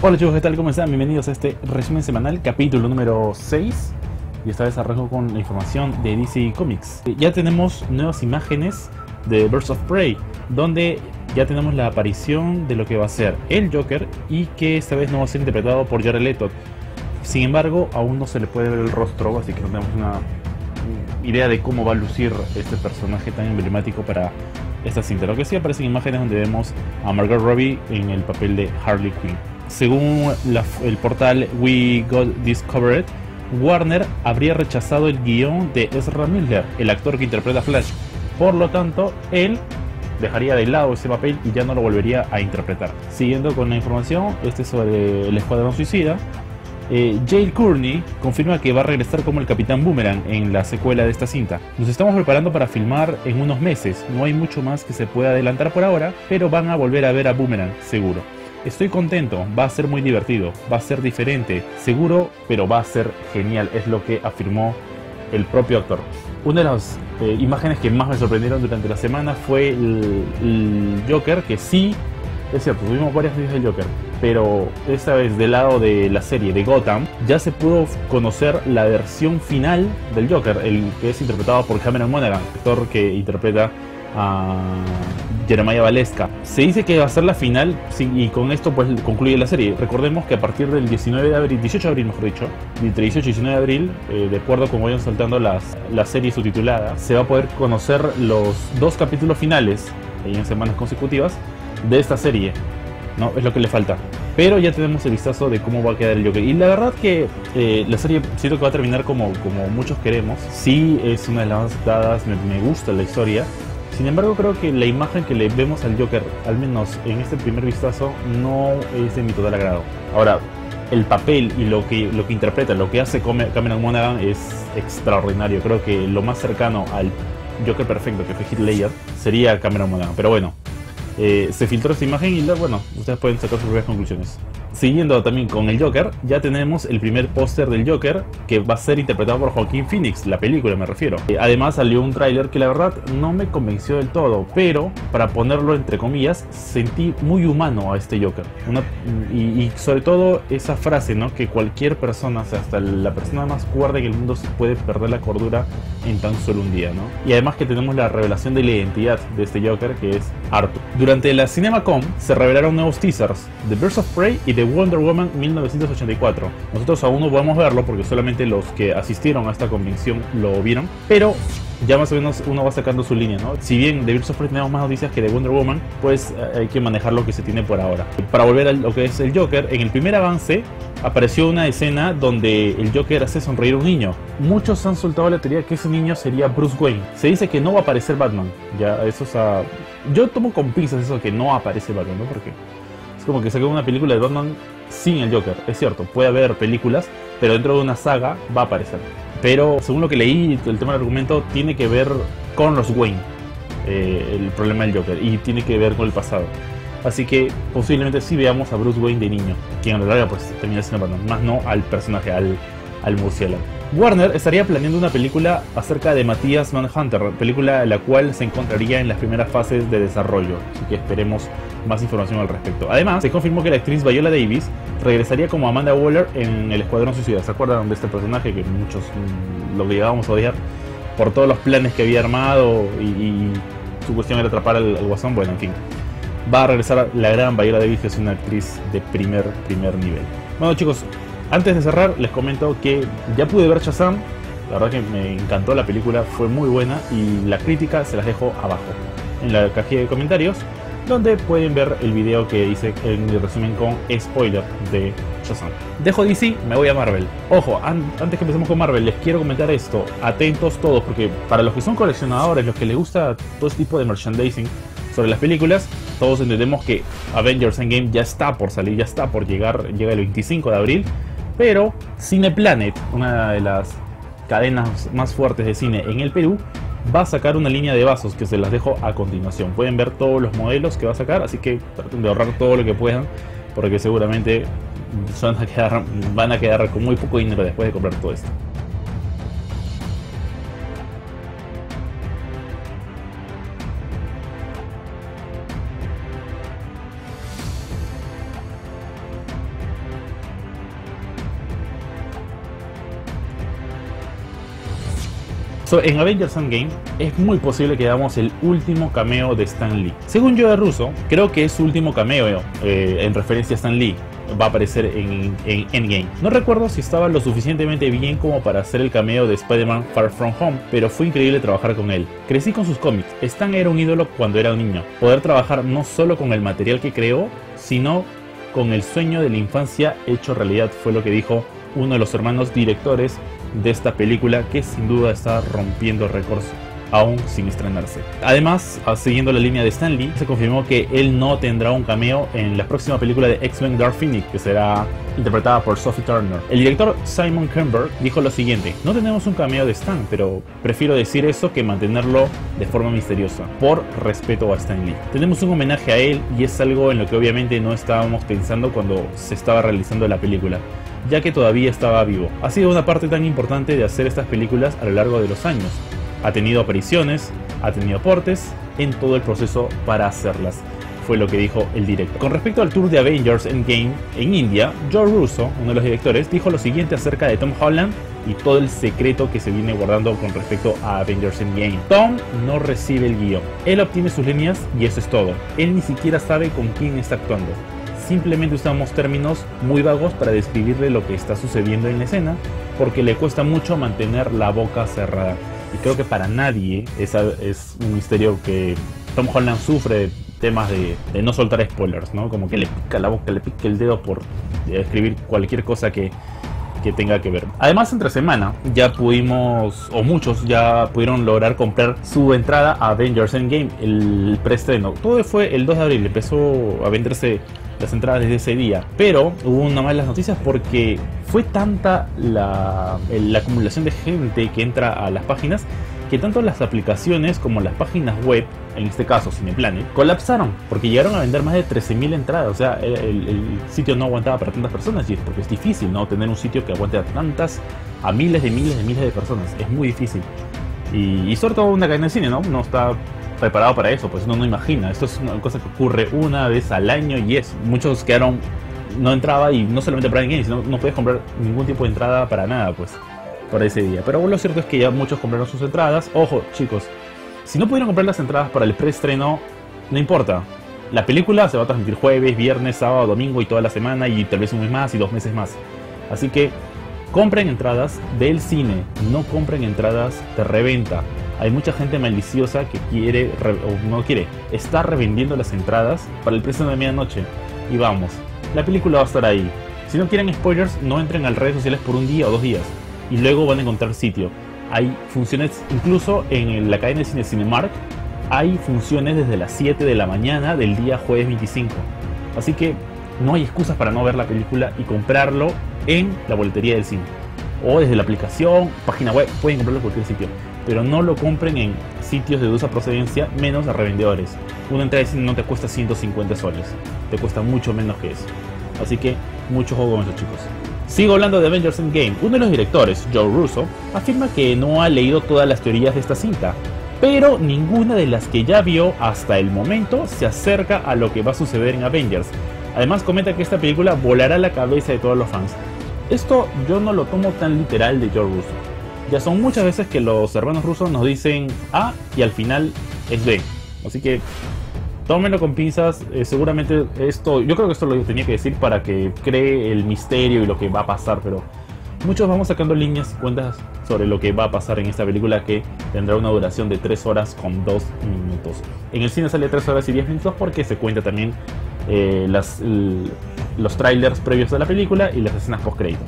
Hola chicos, ¿qué tal? ¿Cómo están? Bienvenidos a este resumen semanal, capítulo número 6. Y esta vez arranco con la información de DC Comics. Eh, Ya tenemos nuevas imágenes de Birds of Prey, donde ya tenemos la aparición de lo que va a ser el Joker y que esta vez no va a ser interpretado por Jared Leto. Sin embargo, aún no se le puede ver el rostro, así que no tenemos una idea de cómo va a lucir este personaje tan emblemático para esta cinta. Lo que sí aparecen imágenes donde vemos a Margot Robbie en el papel de Harley Quinn. Según el portal We Got Discovered, Warner habría rechazado el guion de Ezra Miller, el actor que interpreta Flash. Por lo tanto, él dejaría de lado ese papel y ya no lo volvería a interpretar. Siguiendo con la información, este es sobre el Escuadrón Suicida. Eh, Jale Courtney confirma que va a regresar como el Capitán Boomerang en la secuela de esta cinta. Nos estamos preparando para filmar en unos meses, no hay mucho más que se pueda adelantar por ahora, pero van a volver a ver a Boomerang, seguro. Estoy contento, va a ser muy divertido, va a ser diferente, seguro, pero va a ser genial, es lo que afirmó el propio actor. Una de las eh, imágenes que más me sorprendieron durante la semana fue el, Joker, que sí, es cierto, tuvimos varias veces del Joker, pero esta vez del lado de la serie de Gotham, ya se pudo conocer la versión final del Joker, el que es interpretado por Cameron Monaghan, actor que interpreta a Jeremiah Valesca. Se dice que va a ser la final sí, y con esto pues concluye la serie. Recordemos que a partir del 19 de abril, 18 de abril mejor dicho, entre 18 y 19 de abril, eh, de acuerdo con vayan saltando las, la serie subtitulada, se va a poder conocer los dos capítulos finales en semanas consecutivas de esta serie. ¿no? Es lo que le falta. Pero ya tenemos el vistazo de cómo va a quedar el Joker. Y la verdad que eh, la serie siento que va a terminar como, como muchos queremos. Sí es una de las más aceptadas, me, me gusta la historia. Sin embargo, creo que la imagen que le vemos al Joker, al menos en este primer vistazo, no es de mi total agrado. Ahora, el papel y lo que, lo que interpreta, lo que hace Cameron Monaghan es extraordinario. Creo que lo más cercano al Joker perfecto que fue Ledger sería Cameron Monaghan. Pero bueno, eh, se filtró esta imagen y bueno, ustedes pueden sacar sus propias conclusiones. Siguiendo también con el Joker, ya tenemos el primer póster del Joker que va a ser interpretado por Joaquín Phoenix, la película me refiero. Eh, además salió un tráiler que la verdad no me convenció del todo, pero para ponerlo entre comillas, sentí muy humano a este Joker. Una- y, y sobre todo esa frase, ¿no? Que cualquier persona, o sea, hasta la persona más cuerda en el mundo puede perder la cordura en tan solo un día, ¿no? Y además que tenemos la revelación de la identidad de este Joker que es Arthur. Durante la CinemaCon se revelaron nuevos teasers de Birds of Prey y de Wonder Woman 1984. Nosotros aún no podemos verlo porque solamente los que asistieron a esta convención lo vieron, pero ya más o menos uno va sacando su línea, ¿no? Si bien de Birds of Prey tenemos más noticias que de Wonder Woman, pues eh, hay que manejar lo que se tiene por ahora. Para volver a lo que es el Joker, en el primer avance apareció una escena donde el Joker hace sonreír a un niño. Muchos han soltado la teoría que ese niño sería Bruce Wayne. Se dice que no va a aparecer Batman. Ya, eso es a... Yo tomo con pinzas eso que no aparece Batman, ¿no? Porque como que sacan una película de Batman sin el Joker. Es cierto, puede haber películas, pero dentro de una saga va a aparecer. Pero según lo que leí, el tema del argumento tiene que ver con los Wayne, eh, el problema del Joker, y tiene que ver con el pasado. Así que posiblemente sí veamos a Bruce Wayne de niño, quien en realidad pues termina siendo Batman, más no al personaje, al, al murciélago. Warner estaría planeando una película acerca de Matías Manhunter, película la cual se encontraría en las primeras fases de desarrollo, así que esperemos más información al respecto. Además, se confirmó que la actriz Viola Davis regresaría como Amanda Waller en El Escuadrón Suicida. ¿Se acuerdan de este personaje que muchos mm, lo llegábamos a odiar por todos los planes que había armado y, y su cuestión era atrapar al, al guasón? Bueno, en fin. Va a regresar la gran Viola Davis, que es una actriz de primer, primer nivel. Bueno chicos, antes de cerrar les comento que ya pude ver Shazam. La verdad que me encantó la película, fue muy buena y la crítica se las dejo abajo en la cajilla de comentarios donde pueden ver el video que hice en mi resumen con spoiler de Shazam. Dejo DC, me voy a Marvel. Ojo, an- antes que empecemos con Marvel, les quiero comentar esto. Atentos todos, porque para los que son coleccionadores, los que les gusta todo este tipo de merchandising sobre las películas, todos entendemos que Avengers Endgame ya está por salir, ya está por llegar, llega el 25 de abril. Pero Cineplanet, una de las cadenas más fuertes de cine en el Perú, va a sacar una línea de vasos que se las dejo a continuación. Pueden ver todos los modelos que va a sacar, así que traten de ahorrar todo lo que puedan, porque seguramente van a quedar, van a quedar con muy poco dinero después de comprar todo esto. En Avengers Endgame es muy posible que veamos el último cameo de Stan Lee. Según Joe Russo, creo que es su último cameo eh, en referencia a Stan Lee va a aparecer en, Endgame. No recuerdo si estaba lo suficientemente bien como para hacer el cameo de Spider-Man Far From Home, pero fue increíble trabajar con él. Crecí con sus cómics, Stan era un ídolo cuando era un niño. Poder trabajar no solo con el material que creó, sino con el sueño de la infancia hecho realidad, fue lo que dijo uno de los hermanos directores de esta película que sin duda está rompiendo récords aún sin estrenarse. Además, ah, siguiendo la línea de Stanley, se confirmó que él no tendrá un cameo en la próxima película de X-Men Dark Phoenix, que será interpretada por Sophie Turner. El director Simon Kember dijo lo siguiente, no tenemos un cameo de Stan, pero prefiero decir eso que mantenerlo de forma misteriosa, por respeto a Stan Lee. Tenemos un homenaje a él y es algo en lo que obviamente no estábamos pensando cuando se estaba realizando la película ya que todavía estaba vivo. Ha sido una parte tan importante de hacer estas películas a lo largo de los años, ha tenido apariciones, ha tenido aportes en todo el proceso para hacerlas. Fue lo que dijo el director. Con respecto al tour de Avengers Endgame en India, Joe Russo, uno de los directores, dijo lo siguiente acerca de Tom Holland y todo el secreto que se viene guardando con respecto a Avengers Endgame. Tom no recibe el guion. Él obtiene sus líneas y eso es todo. Él ni siquiera sabe con quién está actuando simplemente usamos términos muy vagos para describirle lo que está sucediendo en la escena, porque le cuesta mucho mantener la boca cerrada. Y creo que para nadie esa es un misterio que Tom Holland sufre temas de, no soltar spoilers, ¿no? Como que le pica la boca, le pica el dedo por escribir cualquier cosa que, que tenga que ver. Además, entre semana ya pudimos, o muchos ya pudieron lograr comprar su entrada a Avengers Endgame, el preestreno. Todo fue el 2 de abril, empezó a venderse las entradas desde ese día. Pero hubo una malas noticias porque fue tanta la, la acumulación de gente que entra a las páginas que tanto las aplicaciones como las páginas web, en este caso Cineplanet, colapsaron porque llegaron a vender más de 13.000 entradas. O sea, el, sitio no aguantaba para tantas personas y es porque es difícil, ¿no? Tener un sitio que aguante a tantas, a miles de miles de miles de personas. Es muy difícil. Y, y sobre todo una cadena de cine, ¿no? No está preparado para eso, pues uno no imagina. Esto es una cosa que ocurre una vez al año y es. Muchos quedaron, no entraba y no solamente para Game, sino no puedes comprar ningún tipo de entrada para nada, pues, para ese día. Pero bueno, lo cierto es que ya muchos compraron sus entradas. Ojo, chicos, si no pudieron comprar las entradas para el preestreno, no importa. La película se va a transmitir jueves, viernes, sábado, domingo y toda la semana y tal vez un mes más y dos meses más. Así que compren entradas del cine, no compren entradas de reventa. Hay mucha gente maliciosa que quiere, o no quiere, está revendiendo las entradas para el precio de medianoche. Y vamos, la película va a estar ahí. Si no quieren spoilers, no entren a las redes sociales por un día o dos días. Y luego van a encontrar sitio. Hay funciones, incluso en la cadena de cine Cinemark, hay funciones desde las 7 de la mañana del día jueves 25. Así que no hay excusas para no ver la película y comprarlo en la boletería del cine. O desde la aplicación, página web, pueden comprarlo en cualquier sitio pero no lo compren en sitios de dudosa procedencia, menos a revendedores. Una entrada de cine no te cuesta 150 soles, te cuesta mucho menos que eso. Así que mucho juego con esos chicos. Sigo hablando de Avengers Endgame. Uno de los directores, Joe Russo, afirma que no ha leído todas las teorías de esta cinta, pero ninguna de las que ya vio hasta el momento se acerca a lo que va a suceder en Avengers. Además comenta que esta película volará la cabeza de todos los fans. Esto yo no lo tomo tan literal de Joe Russo. Ya son muchas veces que los hermanos rusos nos dicen A y al final es B. Así que tómenlo con pinzas. Eh, seguramente esto, yo creo que esto lo tenía que decir para que cree el misterio y lo que va a pasar, pero muchos vamos sacando líneas y cuentas sobre lo que va a pasar en esta película que tendrá una duración de 3 horas con 2 minutos. En el cine sale 3 horas y 10 minutos porque se cuenta también eh, las, los trailers previos de la película y las escenas post crédito.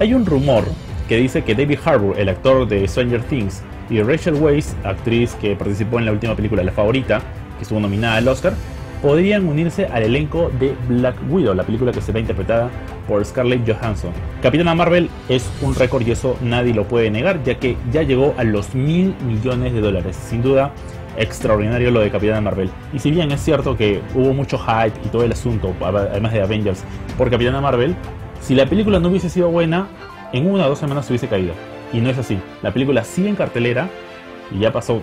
Hay un rumor que dice que David Harbour, el actor de Stranger Things, y Rachel Weisz, actriz que participó en la última película La Favorita, que estuvo nominada al Oscar, podrían unirse al elenco de Black Widow, la película que será interpretada por Scarlett Johansson. Capitana Marvel es un récord y eso nadie lo puede negar, ya que ya llegó a los mil millones de dólares. Sin duda, extraordinario lo de Capitana Marvel. Y si bien es cierto que hubo mucho hype y todo el asunto, además de Avengers, por Capitana Marvel, si la película no hubiese sido buena, en una o dos semanas hubiese caído. Y no es así. La película sigue en cartelera y ya pasó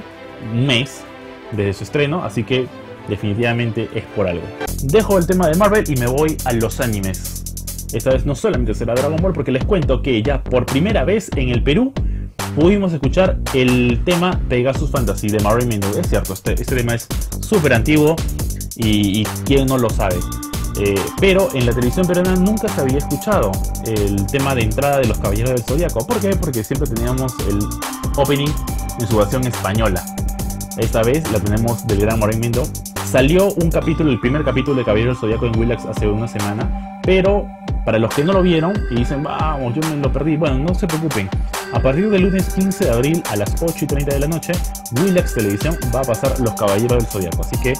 un mes desde su estreno, así que definitivamente es por algo. Dejo el tema de Marvel y me voy a los animes. Esta vez no solamente será Dragon Ball porque les cuento que ya por primera vez en el Perú pudimos escuchar el tema Pegasus Fantasy de Marilyn Monroe. Es cierto, este, este tema es súper antiguo y, y quién no lo sabe. Eh, pero en la televisión peruana nunca se había escuchado el tema de entrada de los Caballeros del Zodíaco. ¿Por qué? Porque siempre teníamos el opening en su versión española. Esta vez la tenemos del gran Mindo. Salió un capítulo, el primer capítulo de Caballeros del Zodíaco en Willax hace una semana, pero para los que no lo vieron y dicen, vamos, yo me lo perdí, bueno, no se preocupen. A partir del lunes 15 de abril a las 8 y 30 de la noche, Willax Televisión va a pasar Los Caballeros del Zodíaco. Así que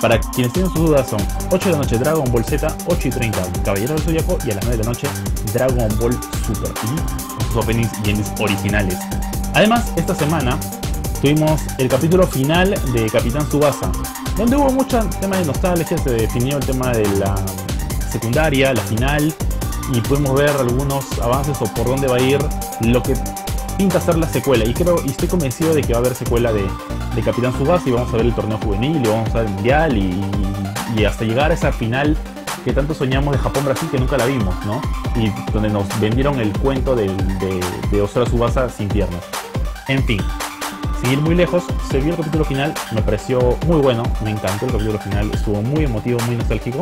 para quienes tienen sus dudas son 8 de la noche Dragon Ball Z, 8 y 30 Caballero del Zodiaco y a las 9 de la noche Dragon Ball Super y sus openings y endings originales. Además, esta semana tuvimos el capítulo final de Capitán Subasa, donde hubo mucho tema de nostalgia, se definió el tema de la secundaria, la final, y pudimos ver algunos avances o por dónde va a ir lo que pinta ser la secuela. Y creo, y estoy convencido de que va a haber secuela de, de Capitán Subasa y vamos a ver el torneo juvenil y vamos a ver el mundial y, hasta llegar a esa final que tanto soñamos de Japón-Brasil que nunca la vimos, ¿no? Y donde nos vendieron el cuento de, de, Osura Subasa sin piernas. En fin, sin ir muy lejos, se vio el capítulo final, me pareció muy bueno, me encantó el capítulo final, estuvo muy emotivo, muy nostálgico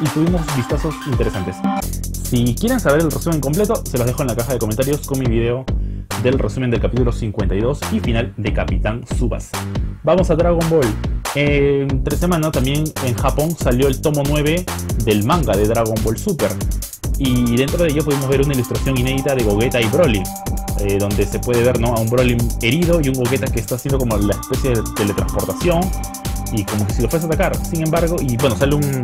y tuvimos vistazos interesantes. Si quieren saber el resumen completo, se los dejo en la caja de comentarios con mi video del resumen del capítulo 52 y final de Capitán Subas. Vamos a Dragon Ball. Entre semana también en Japón salió el tomo 9 del manga de Dragon Ball Super. Y dentro de ello pudimos ver una ilustración inédita de Gogeta y Broly. Eh, donde se puede ver ¿no? a un Broly herido y un Gogeta que está haciendo como la especie de teletransportación y como que si lo fuese a atacar. Sin embargo, y bueno, sale un,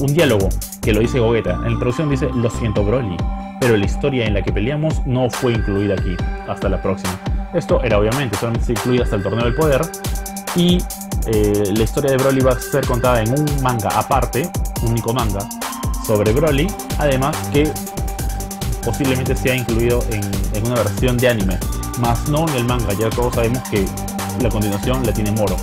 un, diálogo que lo dice Gogeta. En la introducción dice, lo siento Broly, pero la historia en la que peleamos no fue incluida aquí. Hasta la próxima. Esto era obviamente, solamente incluye hasta el torneo del poder. Y eh, la historia de Broly va a ser contada en un manga aparte, único manga, sobre Broly. Además que posiblemente sea incluido en, en una versión de anime. Más no en el manga, ya todos sabemos que la continuación la tiene Moro.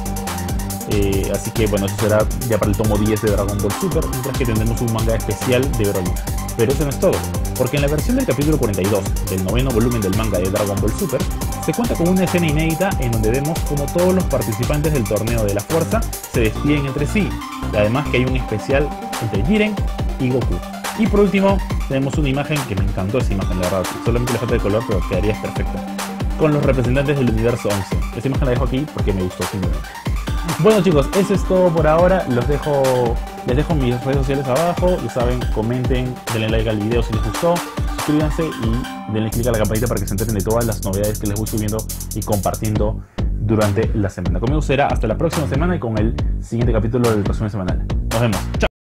Eh, así que bueno, eso será ya para el tomo 10 de Dragon Ball Super, mientras que tendremos un manga especial de Broly. Pero eso no es todo, porque en la versión del capítulo 42 del noveno volumen del manga de Dragon Ball Super, se cuenta con una escena inédita en donde vemos como todos los participantes del torneo de la fuerza se despiden entre sí, además que hay un especial entre Jiren y Goku. Y por último, tenemos una imagen que me encantó esa imagen, la verdad, solamente la falta de color, pero quedaría perfecta, con los representantes del universo 11. Esta imagen la dejo aquí porque me gustó simplemente. Bueno chicos, eso es todo por ahora. Los dejo, les dejo mis redes sociales abajo. Ya saben, comenten, denle like al video si les gustó, suscríbanse y denle click a la campanita para que se enteren de todas las novedades que les voy subiendo y compartiendo durante la semana. Conmigo será hasta la próxima semana y con el siguiente capítulo del resumen semanal. Nos vemos. Chao.